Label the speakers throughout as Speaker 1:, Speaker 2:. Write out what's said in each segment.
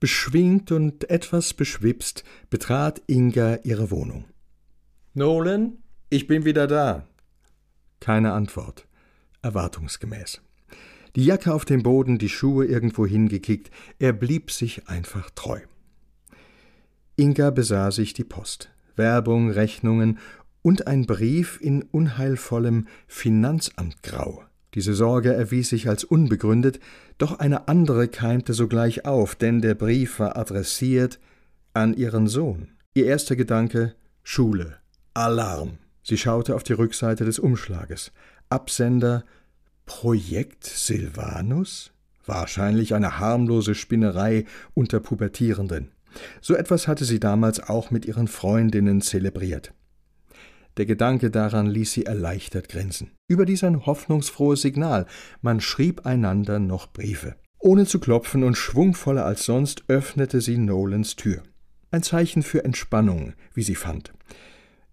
Speaker 1: Beschwingt und etwas beschwipst betrat Inga ihre Wohnung. Nolan, ich bin wieder da. Keine Antwort. Erwartungsgemäß. Die Jacke auf dem Boden, die Schuhe irgendwo hingekickt, er blieb sich einfach treu. Inga besah sich die Post, Werbung, Rechnungen und ein Brief in unheilvollem Finanzamtgrau. Diese Sorge erwies sich als unbegründet, doch eine andere keimte sogleich auf, denn der Brief war adressiert an ihren Sohn. Ihr erster Gedanke Schule. Alarm. Sie schaute auf die Rückseite des Umschlages. Absender Projekt Silvanus? Wahrscheinlich eine harmlose Spinnerei unter Pubertierenden. So etwas hatte sie damals auch mit ihren Freundinnen zelebriert. Der Gedanke daran ließ sie erleichtert grinsen. Überdies ein hoffnungsfrohes Signal. Man schrieb einander noch Briefe. Ohne zu klopfen und schwungvoller als sonst öffnete sie Nolans Tür. Ein Zeichen für Entspannung, wie sie fand.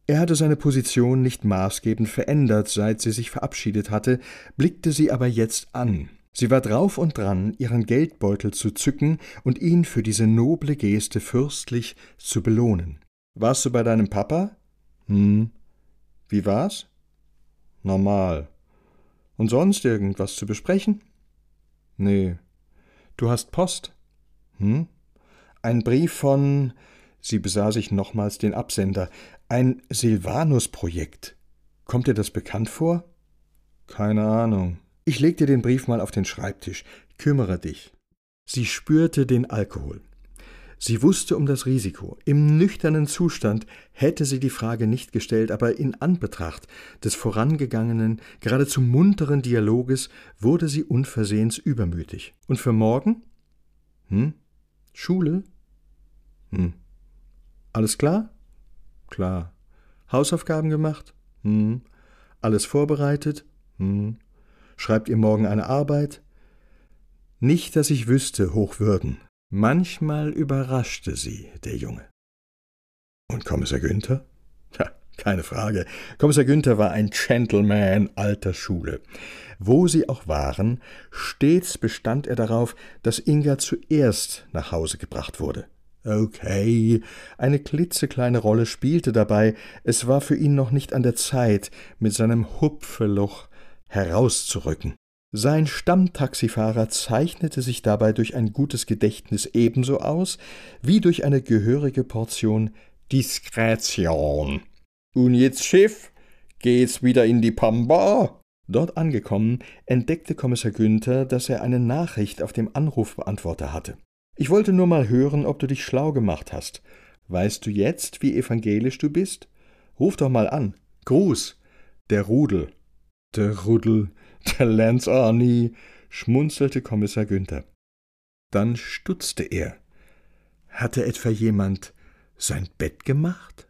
Speaker 1: Er hatte seine Position nicht maßgebend verändert, seit sie sich verabschiedet hatte, blickte sie aber jetzt an. Sie war drauf und dran, ihren Geldbeutel zu zücken und ihn für diese noble Geste fürstlich zu belohnen. Warst du bei deinem Papa? Hm, wie war's? Normal. Und sonst irgendwas zu besprechen? Nee. Du hast Post? Hm? Ein Brief von. Sie besah sich nochmals den Absender. Ein Silvanus-Projekt. Kommt dir das bekannt vor? Keine Ahnung. Ich leg dir den Brief mal auf den Schreibtisch. Kümmere dich. Sie spürte den Alkohol. Sie wusste um das Risiko. Im nüchternen Zustand hätte sie die Frage nicht gestellt, aber in Anbetracht des vorangegangenen, geradezu munteren Dialoges wurde sie unversehens übermütig. Und für morgen? Hm? Schule? Hm. Alles klar? Klar. Hausaufgaben gemacht? Hm. Alles vorbereitet? Hm. Schreibt ihr morgen eine Arbeit? Nicht, dass ich wüsste, Hochwürden. Manchmal überraschte sie der Junge. Und Kommissar Günther? Ja, keine Frage. Kommissar Günther war ein Gentleman alter Schule. Wo sie auch waren, stets bestand er darauf, dass Inga zuerst nach Hause gebracht wurde. Okay, eine klitzekleine Rolle spielte dabei, es war für ihn noch nicht an der Zeit, mit seinem Hupfeluch herauszurücken. Sein Stammtaxifahrer zeichnete sich dabei durch ein gutes Gedächtnis ebenso aus wie durch eine gehörige Portion Diskretion. Und jetzt, Schiff, geht's wieder in die Pampa? Dort angekommen, entdeckte Kommissar Günther, dass er eine Nachricht auf dem Anrufbeantworter hatte. Ich wollte nur mal hören, ob du dich schlau gemacht hast. Weißt du jetzt, wie evangelisch du bist? Ruf doch mal an. Gruß. Der Rudel. Der Rudel, der Lance Arnie, schmunzelte Kommissar Günther. Dann stutzte er. Hatte etwa jemand sein Bett gemacht?